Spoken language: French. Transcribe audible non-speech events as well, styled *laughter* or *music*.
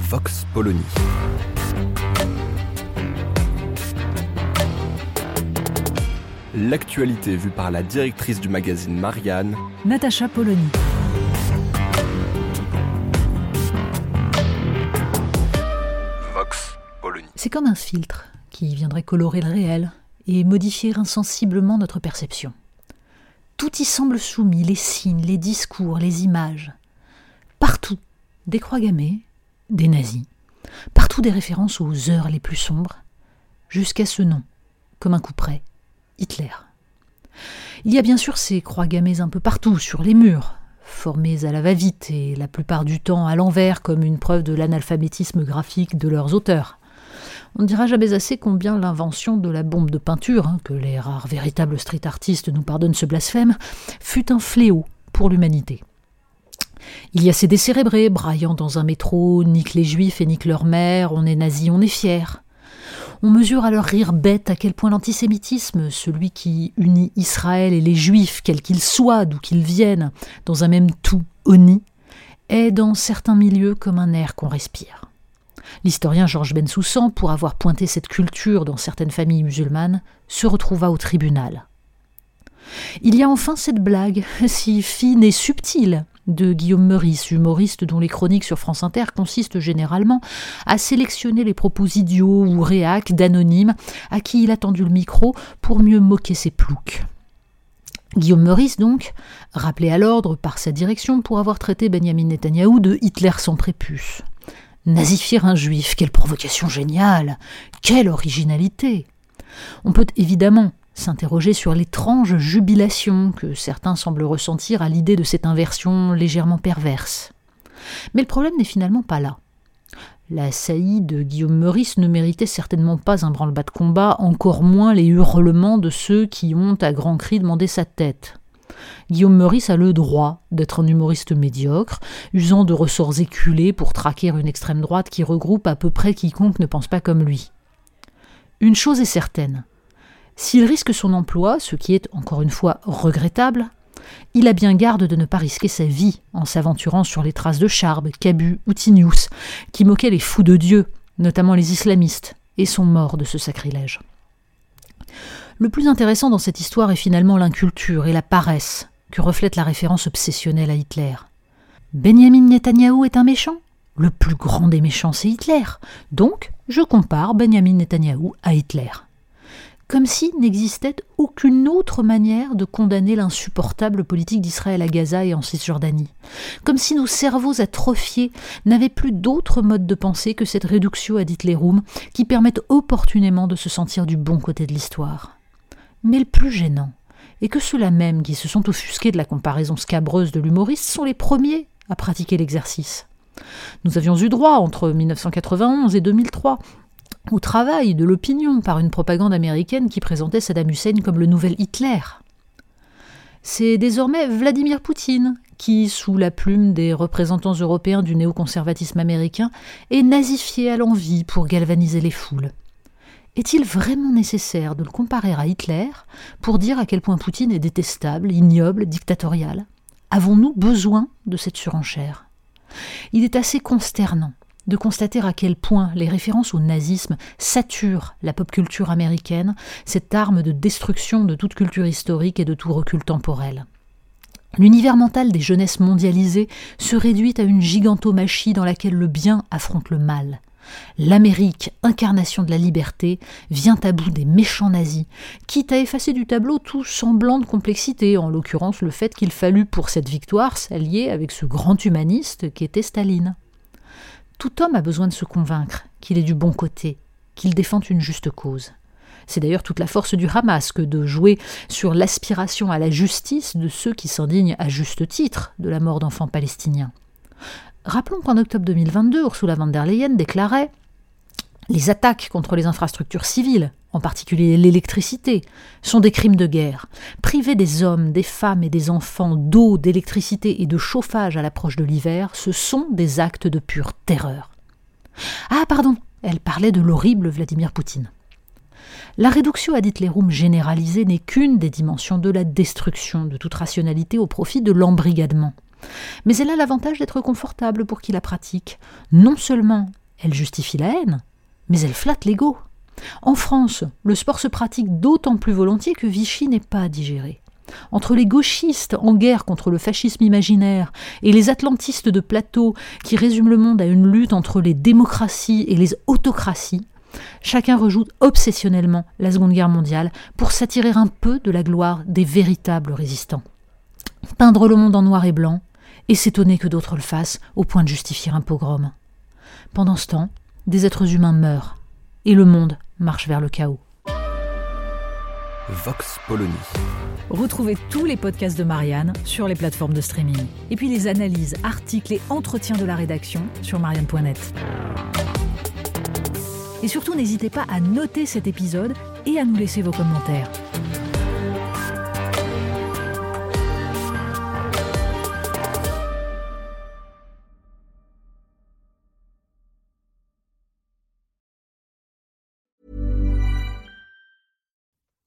Vox Polony. L'actualité vue par la directrice du magazine Marianne, Natacha Polony. Vox Polony. C'est comme un filtre qui viendrait colorer le réel et modifier insensiblement notre perception. Tout y semble soumis, les signes, les discours, les images. Partout, des croix gammées, des nazis. Partout des références aux heures les plus sombres, jusqu'à ce nom, comme un coup près, Hitler. Il y a bien sûr ces croix gammées un peu partout, sur les murs, formées à la va-vite et la plupart du temps à l'envers comme une preuve de l'analphabétisme graphique de leurs auteurs. On ne dira jamais assez combien l'invention de la bombe de peinture, hein, que les rares véritables street artistes nous pardonnent ce blasphème, fut un fléau pour l'humanité. Il y a ces décérébrés, braillant dans un métro, niquent les juifs et niquent leur mère, on est nazi, on est fier. On mesure à leur rire bête à quel point l'antisémitisme, celui qui unit Israël et les juifs, quels qu'ils soient, d'où qu'ils viennent, dans un même tout honni, est dans certains milieux comme un air qu'on respire. L'historien Georges Bensoussan, pour avoir pointé cette culture dans certaines familles musulmanes, se retrouva au tribunal. Il y a enfin cette blague, *laughs* si fine et subtile, de Guillaume Meurice, humoriste dont les chroniques sur France Inter consistent généralement à sélectionner les propos idiots ou réacs d'anonymes à qui il a tendu le micro pour mieux moquer ses ploucs. Guillaume Meurice, donc, rappelé à l'ordre par sa direction pour avoir traité Benjamin Netanyahou de Hitler sans prépuce. Nazifier un juif, quelle provocation géniale Quelle originalité On peut évidemment s'interroger sur l'étrange jubilation que certains semblent ressentir à l'idée de cette inversion légèrement perverse. Mais le problème n'est finalement pas là. La saillie de Guillaume Meurice ne méritait certainement pas un branle-bas de combat, encore moins les hurlements de ceux qui ont à grands cris demandé sa tête. Guillaume Meurice a le droit d'être un humoriste médiocre, usant de ressorts éculés pour traquer une extrême droite qui regroupe à peu près quiconque ne pense pas comme lui. Une chose est certaine, s'il risque son emploi, ce qui est encore une fois regrettable, il a bien garde de ne pas risquer sa vie en s'aventurant sur les traces de Charb, Cabu ou Tinius, qui moquaient les fous de Dieu, notamment les islamistes, et sont morts de ce sacrilège. Le plus intéressant dans cette histoire est finalement l'inculture et la paresse que reflète la référence obsessionnelle à Hitler. Benjamin Netanyahou est un méchant? Le plus grand des méchants, c'est Hitler. Donc, je compare Benjamin Netanyahou à Hitler comme s'il n'existait aucune autre manière de condamner l'insupportable politique d'Israël à Gaza et en Cisjordanie, comme si nos cerveaux atrophiés n'avaient plus d'autre mode de pensée que cette réduction ad Hitlerum qui permettent opportunément de se sentir du bon côté de l'histoire. Mais le plus gênant est que ceux-là même qui se sont offusqués de la comparaison scabreuse de l'humoriste sont les premiers à pratiquer l'exercice. Nous avions eu droit entre 1991 et 2003 au travail de l'opinion par une propagande américaine qui présentait Saddam Hussein comme le nouvel Hitler. C'est désormais Vladimir Poutine qui, sous la plume des représentants européens du néoconservatisme américain, est nazifié à l'envie pour galvaniser les foules. Est-il vraiment nécessaire de le comparer à Hitler pour dire à quel point Poutine est détestable, ignoble, dictatorial? Avons-nous besoin de cette surenchère? Il est assez consternant de constater à quel point les références au nazisme saturent la pop culture américaine, cette arme de destruction de toute culture historique et de tout recul temporel. L'univers mental des jeunesses mondialisées se réduit à une gigantomachie dans laquelle le bien affronte le mal. L'Amérique, incarnation de la liberté, vient à bout des méchants nazis, quitte à effacer du tableau tout semblant de complexité, en l'occurrence le fait qu'il fallut pour cette victoire s'allier avec ce grand humaniste qu'était Staline. Tout homme a besoin de se convaincre qu'il est du bon côté, qu'il défend une juste cause. C'est d'ailleurs toute la force du Hamas que de jouer sur l'aspiration à la justice de ceux qui s'indignent à juste titre de la mort d'enfants palestiniens. Rappelons qu'en octobre 2022, Ursula von der Leyen déclarait Les attaques contre les infrastructures civiles, en particulier l'électricité, sont des crimes de guerre. Priver des hommes, des femmes et des enfants d'eau, d'électricité et de chauffage à l'approche de l'hiver, ce sont des actes de pure terreur. Ah, pardon, elle parlait de l'horrible Vladimir Poutine. La réduction ad hitlerum généralisée n'est qu'une des dimensions de la destruction de toute rationalité au profit de l'embrigadement. Mais elle a l'avantage d'être confortable pour qui la pratique. Non seulement elle justifie la haine, mais elle flatte l'ego. En France, le sport se pratique d'autant plus volontiers que Vichy n'est pas digéré. Entre les gauchistes en guerre contre le fascisme imaginaire et les atlantistes de plateau qui résument le monde à une lutte entre les démocraties et les autocraties, chacun rejoue obsessionnellement la Seconde Guerre mondiale pour s'attirer un peu de la gloire des véritables résistants. Peindre le monde en noir et blanc, et s'étonner que d'autres le fassent au point de justifier un pogrom. Pendant ce temps, des êtres humains meurent, et le monde marche vers le chaos. Vox Polony. Retrouvez tous les podcasts de Marianne sur les plateformes de streaming. Et puis les analyses, articles et entretiens de la rédaction sur marianne.net. Et surtout, n'hésitez pas à noter cet épisode et à nous laisser vos commentaires.